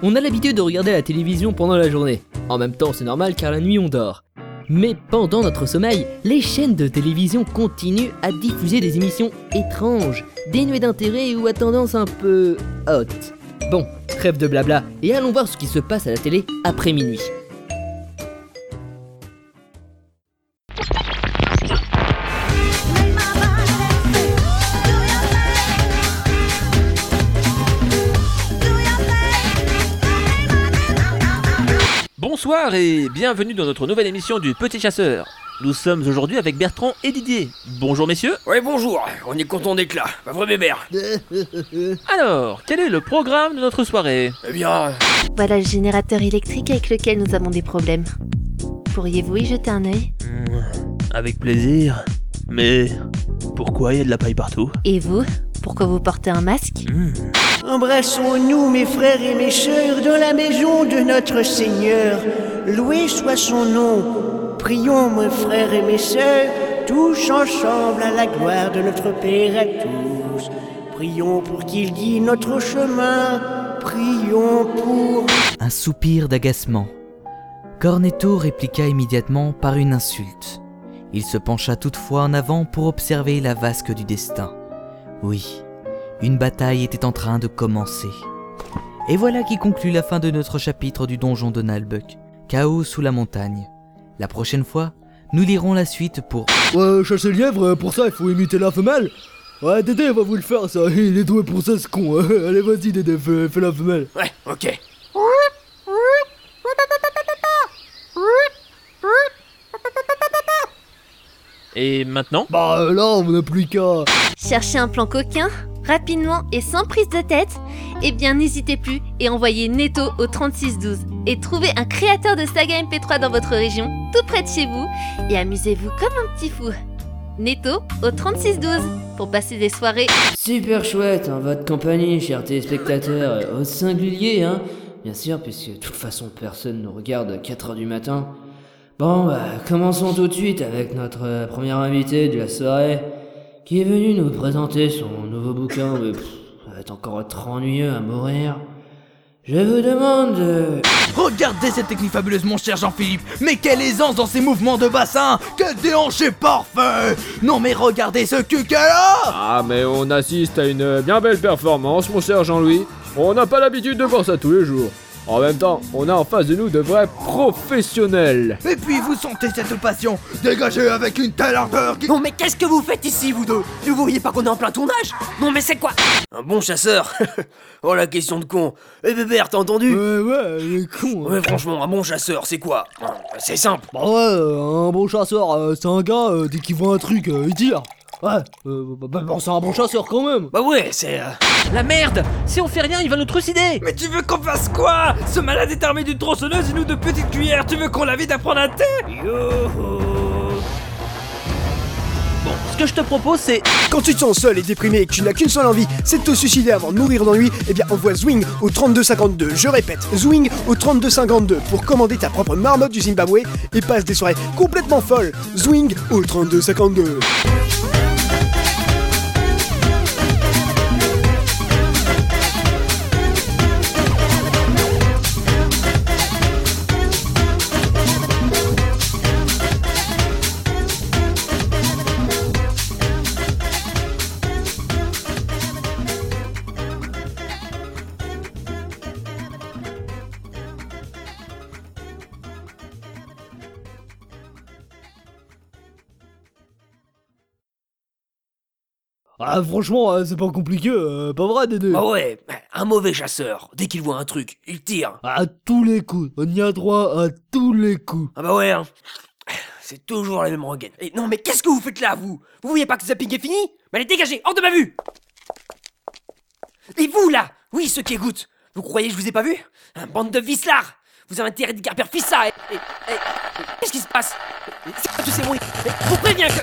On a l'habitude de regarder la télévision pendant la journée. En même temps, c'est normal car la nuit on dort. Mais pendant notre sommeil, les chaînes de télévision continuent à diffuser des émissions étranges, dénuées d'intérêt ou à tendance un peu haute. Bon, trêve de blabla et allons voir ce qui se passe à la télé après minuit. Bonsoir et bienvenue dans notre nouvelle émission du Petit Chasseur. Nous sommes aujourd'hui avec Bertrand et Didier. Bonjour messieurs. Ouais, bonjour, on est content d'être là, pas vrai bébert Alors, quel est le programme de notre soirée? Eh bien, Voilà le générateur électrique avec lequel nous avons des problèmes. Pourriez-vous y jeter un œil? Hmm, Avec plaisir. Mais pourquoi il y a de la paille partout? Et vous? Pourquoi vous portez un masque? Hmm. Embrassons-nous, mes frères et mes sœurs, dans la maison de notre Seigneur. Loué soit son nom. Prions, mes frères et mes sœurs, tous ensemble à la gloire de notre Père à tous. Prions pour qu'il guide notre chemin. Prions pour... Un soupir d'agacement. Cornetto répliqua immédiatement par une insulte. Il se pencha toutefois en avant pour observer la vasque du destin. Oui, une bataille était en train de commencer. Et voilà qui conclut la fin de notre chapitre du donjon de Nalbuck. Chaos sous la montagne. La prochaine fois, nous lirons la suite pour Ouais, chasser le lièvre, pour ça il faut imiter la femelle. Ouais, Dédé va vous le faire ça, il est doué pour ça ce con. Allez, vas-y Dédé, fais, fais la femelle. ouais, ok. Et maintenant? Bah là, on n'a plus qu'à... Cherchez un plan coquin? Rapidement et sans prise de tête Eh bien n'hésitez plus et envoyez Netto au 3612 et trouvez un créateur de saga MP3 dans votre région, tout près de chez vous, et amusez-vous comme un petit fou. Netto au 3612 pour passer des soirées Super chouette en votre compagnie, chers téléspectateurs, euh, au singulier, hein Bien sûr, puisque de toute façon personne ne regarde à 4h du matin. Bon, bah, commençons tout de suite avec notre euh, premier invité de la soirée, qui est venu nous présenter son nouveau bouquin, mais pff, ça va être encore trop ennuyeux à mourir. Je vous demande de... Regardez cette technique fabuleuse, mon cher Jean-Philippe Mais quelle aisance dans ses mouvements de bassin Quel déhanché parfait Non mais regardez ce cul qu'elle a Ah, mais on assiste à une bien belle performance, mon cher Jean-Louis. On n'a pas l'habitude de voir ça tous les jours. En même temps, on a en face de nous de vrais professionnels. Et puis vous sentez cette passion dégagée avec une telle ardeur qui... Non mais qu'est-ce que vous faites ici, vous deux? Vous voyez pas qu'on est en plein tournage? Non mais c'est quoi? Un bon chasseur? Oh la question de con Eh bébert, t'as entendu? Ouais, ouais, il est con. hein. Ouais, franchement, un bon chasseur, c'est quoi? C'est simple. Bah ouais, euh, un bon chasseur, euh, c'est un gars, euh, dès qu'il voit un truc, euh, il tire. Ouais, euh, bah, bah, c'est un bon chasseur quand même. Bah ouais, c'est... euh, La merde Si on fait rien, il va nous trucider Mais tu veux qu'on fasse quoi? Ce malade est armé d'une tronçonneuse et nous de petites cuillères Tu veux qu'on l'invite à prendre un thé? Bon, ce que je te propose c'est... Quand tu te sens seul et déprimé et que tu n'as qu'une seule envie, c'est de te suicider avant de mourir d'ennui, eh bien envoie Zwing au 3252. Je répète, Zwing au 3252 pour commander ta propre marmotte du Zimbabwe et passe des soirées complètement folles. Zwing au 3252. Ah, franchement, euh, c'est pas compliqué, euh, pas vrai, Dédé Bah ouais, un mauvais chasseur, dès qu'il voit un truc, il tire. À tous les coups, on y a droit à tous les coups. Ah bah ouais, hein. C'est toujours la même rengaine. Et non mais qu'est-ce que vous faites là, vous Vous voyez pas que zapping est fini Mais allez, dégagez, hors de ma vue Et vous, là Oui, ceux qui écoutent Vous croyez que je vous ai pas vu Un bande de vislards Vous avez intérêt de garder fils ça et... et- et- Qu'est-ce qui se passe C'est quoi tous ces bruits vous préviens que...